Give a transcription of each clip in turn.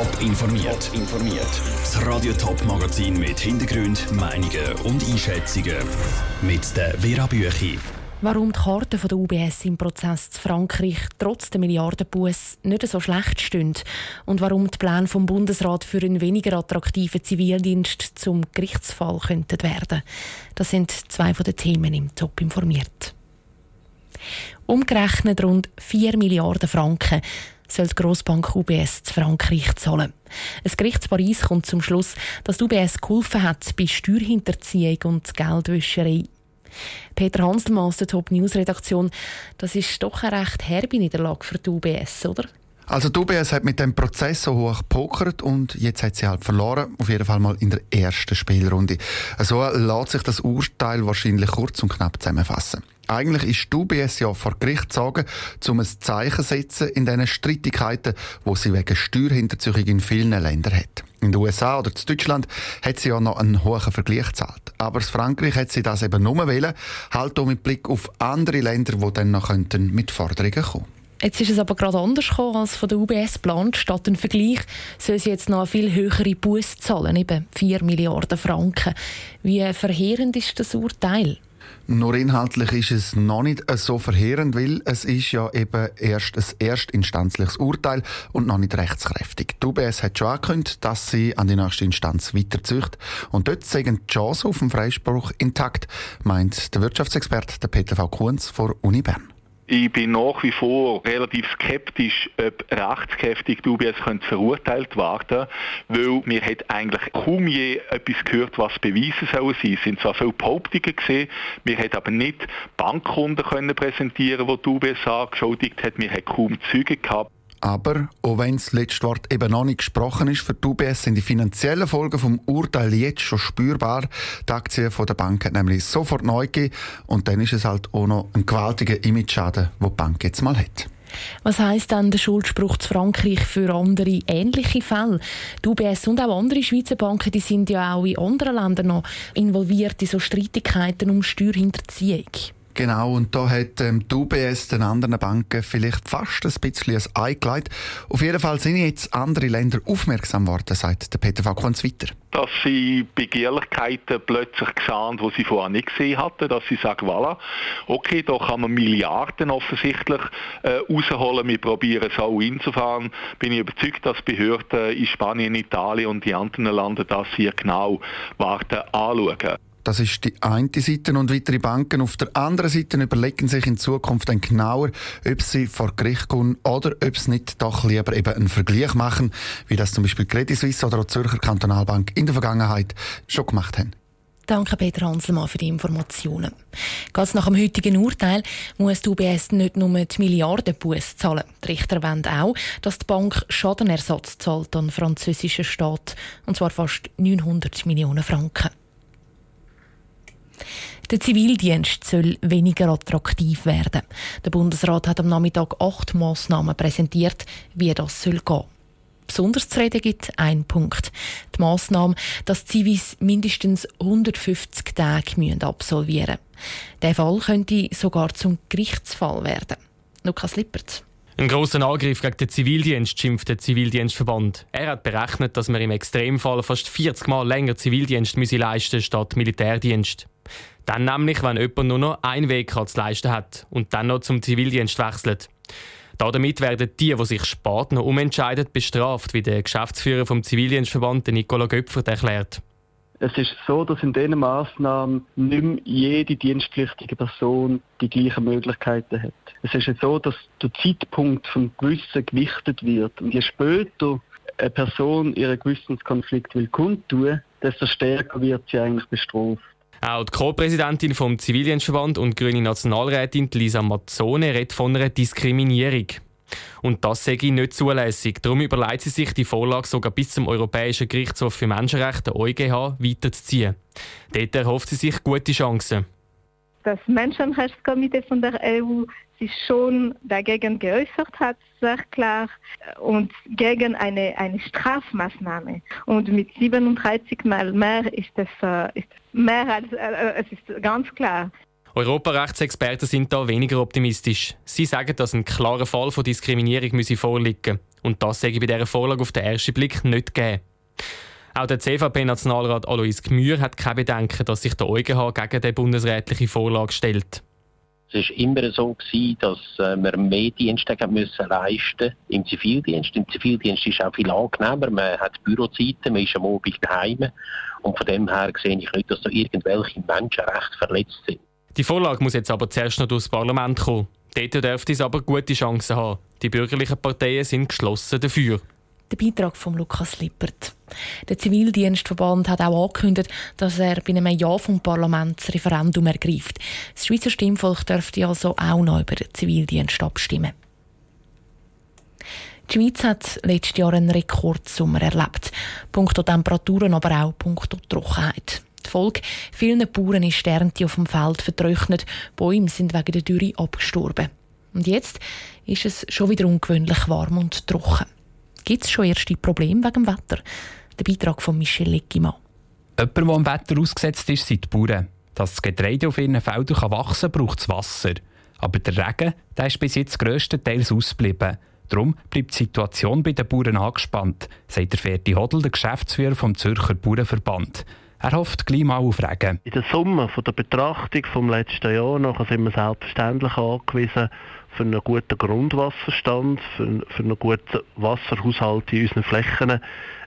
Top informiert. informiert. Das Radio Top Magazin mit Hintergrund, Meinungen und Einschätzungen mit der Vera Büchi. Warum die Karten der UBS im Prozess zu Frankreich trotz der Milliardenbuß nicht so schlecht stehen und warum die Pläne vom Bundesrat für einen weniger attraktiven Zivildienst zum Gerichtsfall könnten werden. Das sind zwei von den Themen im Top informiert. Umgerechnet rund 4 Milliarden Franken soll die Grossbank UBS zu Frankreich zahlen. Ein Gericht in Paris kommt zum Schluss, dass die UBS geholfen hat bei Steuerhinterziehung und Geldwäscherei. Peter Hanselmann aus der Top News Redaktion, das ist doch eine recht herbe Niederlage für die UBS, oder? Also die UBS hat mit dem Prozess so hoch gepokert und jetzt hat sie halt verloren, auf jeden Fall mal in der ersten Spielrunde. So lässt sich das Urteil wahrscheinlich kurz und knapp zusammenfassen. Eigentlich ist die UBS ja vor Gericht gezogen, um ein Zeichen zu setzen in diesen Streitigkeiten, wo sie wegen Steuerhinterziehung in vielen Ländern hat. In den USA oder in Deutschland hat sie ja noch einen hohen Vergleich gezahlt. Aber in Frankreich hat sie das eben nur wählen, halt auch mit Blick auf andere Länder, die dann noch mit Forderungen kommen Jetzt ist es aber gerade anders gekommen als von der UBS geplant. Statt einem Vergleich soll sie jetzt noch eine viel höhere Buß zahlen, eben 4 Milliarden Franken. Wie verheerend ist das Urteil? Nur inhaltlich ist es noch nicht so verheerend, weil es ist ja eben erst ein erstinstanzliches Urteil und noch nicht rechtskräftig. Die UBS hat schon angekündigt, dass sie an die nächste Instanz weiterzücht. Und dort sind die Chancen auf den Freispruch intakt, meint der Wirtschaftsexperte Peter V. Kunz von Uni Bern. Ich bin nach wie vor relativ skeptisch, ob rechtskräftig UBS verurteilt werden weil mir hat eigentlich kaum je etwas gehört, was beweisen soll sein. Es sind zwar viele Behauptungen gesehen, mir hat aber nicht Bankkunden können präsentieren, wo die UBS angeschuldigt hat, mir hat kaum Züge gehabt. Aber, auch wenn das letzte Wort eben noch nicht gesprochen ist, für die UBS sind die finanziellen Folgen vom Urteil jetzt schon spürbar. Die Aktien der Bank hat nämlich sofort neu gegeben und dann ist es halt auch noch ein gewaltiger Image-Schaden, den die Bank jetzt mal hat. Was heisst dann der Schuldspruch zu Frankreich für andere ähnliche Fälle? Die UBS und auch andere Schweizer Banken die sind ja auch in anderen Ländern noch involviert in so Streitigkeiten um Steuerhinterziehung. Genau, und da hat ähm, die UBS den anderen Banken vielleicht fast ein bisschen ein Ei gelegt. Auf jeden Fall sind jetzt andere Länder aufmerksam geworden, sagt der Peter Fakunz weiter. Dass sie Begehrlichkeiten plötzlich sahen, die sie vorher nicht gesehen hatten, dass sie sagen, voilà, okay, da kann man Milliarden offensichtlich äh, rausholen, wir probieren es auch. Insofern bin ich überzeugt, dass Behörden in Spanien, Italien und die anderen Länder das hier genau warten anschauen. Das ist die eine Seite und weitere Banken auf der anderen Seite überlegen sich in Zukunft dann genauer, ob sie vor Gericht kommen oder ob sie nicht doch lieber eben einen Vergleich machen, wie das zum Beispiel Credit Suisse oder auch die Zürcher Kantonalbank in der Vergangenheit schon gemacht haben. Danke Peter Hanselmann für die Informationen. Ganz nach dem heutigen Urteil muss die UBS nicht nur die Milliardenbuß zahlen. Die Richter wollen auch, dass die Bank Schadenersatz zahlt an den französischen Staat, und zwar fast 900 Millionen Franken. Der Zivildienst soll weniger attraktiv werden. Der Bundesrat hat am Nachmittag acht Massnahmen präsentiert, wie das soll gehen. Besonders zu reden gibt ein Punkt. Die Massnahme, dass Zivis mindestens 150 Tage absolvieren müssen. Der Fall könnte sogar zum Gerichtsfall werden. Lukas Lippert. Ein grosser Angriff gegen den Zivildienst schimpft der Zivildienstverband. Er hat berechnet, dass man im Extremfall fast 40 Mal länger Zivildienst leisten müsse statt Militärdienst. Dann nämlich, wenn jemand nur noch ein Weg zu leisten hat und dann noch zum Zivildienst wechselt. Damit werden die, die sich spät noch umentscheiden, bestraft, wie der Geschäftsführer vom Zivildienstverband Nicola Göpfert erklärt. Es ist so, dass in diesen Massnahmen nicht mehr jede dienstpflichtige Person die gleichen Möglichkeiten hat. Es ist so, dass der Zeitpunkt vom Gewissen gewichtet wird. Und je später eine Person ihren Gewissenskonflikt will kundtun, desto stärker wird sie eigentlich bestraft. Auch die Co-Präsidentin vom Zivildienstverband und grüne Nationalrätin Lisa Mazzone redet von einer Diskriminierung. Und das sage ich nicht zulässig. Darum überlegt sie sich, die Vorlage sogar bis zum Europäischen Gerichtshof für Menschenrechte EuGH weiterzuziehen. Dort erhofft sie sich gute Chancen. Das Menschenrechtskomitee von der EU sich schon dagegen geäußert hat, sehr klar, und gegen eine, eine Strafmaßnahme. Und mit 37 Mal mehr ist es, äh, mehr als, äh, es ist ganz klar. Europarechtsexperten sind da weniger optimistisch. Sie sagen, dass ein klarer Fall von Diskriminierung müsse vorliegen Und das sage ich bei dieser Vorlage auf den ersten Blick nicht gegeben. Auch der CVP-Nationalrat Alois Gmür hat keine Bedenken, dass sich der EuGH gegen die bundesrätliche Vorlage stellt. Es war immer so, gewesen, dass äh, wir mehr Dienste müssen leisten im Zivildienst. Im Zivildienst ist es auch viel angenehmer. Man hat Bürozeiten, man ist am Abend daheim. Und von dem her sehe ich nicht, dass da irgendwelche Menschenrechte verletzt sind. Die Vorlage muss jetzt aber zuerst noch durchs Parlament kommen. Dort dürfte es aber gute Chancen haben. Die bürgerlichen Parteien sind geschlossen dafür. Der Beitrag von Lukas Lippert. Der Zivildienstverband hat auch angekündigt, dass er bei einem Ja vom Parlament das Referendum ergreift. Das Schweizer Stimmvolk dürfte also auch noch über den Zivildienst abstimmen. Die Schweiz hat letztes Jahr einen Rekordsommer erlebt. Punkto Temperaturen, aber auch punkto Trockenheit. Die Folge, vielen Bauern ist die Ernte auf dem Feld vertrocknet, Bäume sind wegen der Dürre abgestorben. Und jetzt ist es schon wieder ungewöhnlich warm und trocken. Gibt es schon erste Probleme wegen dem Wetter? Der Beitrag von Michel Leckimann. Jemand, der am Wetter ausgesetzt ist, sind die Bauern. Dass das Getreide auf ihren Feldern wachsen kann, braucht es Wasser. Aber der Regen der ist bis jetzt grösstenteils ausgeblieben. Darum bleibt die Situation bei den Bauern angespannt, sagt der Ferdi Hodl, der Geschäftsführer vom Zürcher Bauernverband. Er hofft gleich mal auf Regen. In der Summe von der Betrachtung vom letzten Jahr noch sind wir selbstverständlich angewiesen für einen guten Grundwasserstand, für, für einen guten Wasserhaushalt in unseren Flächen.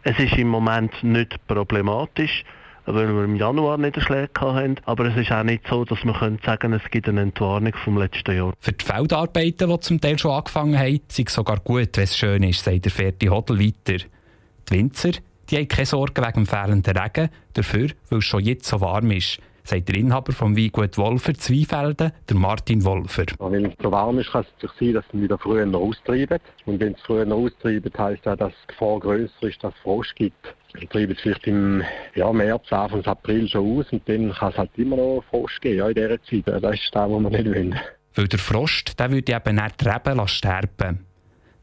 Es ist im Moment nicht problematisch, weil wir im Januar Niederschläge hatten. Aber es ist auch nicht so, dass man sagen können, es gibt eine Entwarnung vom letzten Jahr. Für die Feldarbeiten, die zum Teil schon angefangen haben, ist es sogar gut, wenn es schön ist, sagt der Ferdi Hodel weiter. Die Winzer die haben keine Sorgen wegen dem fehlenden Regen, dafür, weil es schon jetzt so warm ist sagt der Inhaber vom Weingut Wolfer Zweifelden, der Martin Wolfer. Wenn es so warm ist, kann es sein, dass sie wieder früher noch austreiben. Und wenn es früher noch austreiben, heisst das, dass die Gefahr grösser ist, dass es Frost gibt. Dann treiben es vielleicht im ja, März, Anfang April schon aus und dann kann es halt immer noch Frost geben ja, in dieser Zeit. Das ist das, was wir nicht wollen. Weil der Frost der würde eben nicht die Reben sterben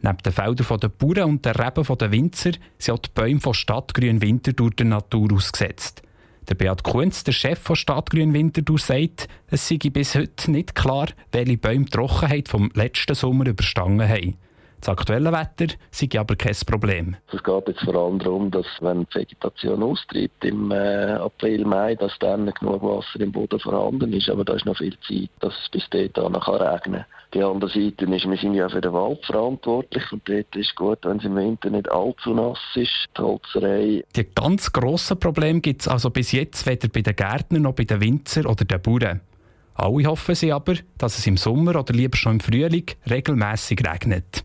Neben den Feldern der Bauern und den Reben der Winzer sind auch die Bäume von Stadtgrün Winterthur der Natur ausgesetzt. Der Beat Kunz, der Chef von Stadtgrün Winterthur, sagt, es sei bis heute nicht klar, welche Bäume die Trockenheit vom letzten Sommer überstanden haben. Das aktuelle Wetter sei aber kein Problem. Es geht jetzt vor allem darum, dass wenn die Vegetation austreibt im äh, April, Mai, dass dann genug Wasser im Boden vorhanden ist. Aber da ist noch viel Zeit, dass es bis dahin regnen kann. Die andere Seite ist, wir sind ja für den Wald verantwortlich und dort ist gut, wenn es im Winter nicht allzu nass ist, die Holzerei. Die ganz grossen Probleme gibt es also bis jetzt weder bei den Gärtnern noch bei den Winzern oder den Bauern. Alle hoffen sie aber, dass es im Sommer oder lieber schon im Frühling regelmäßig regnet.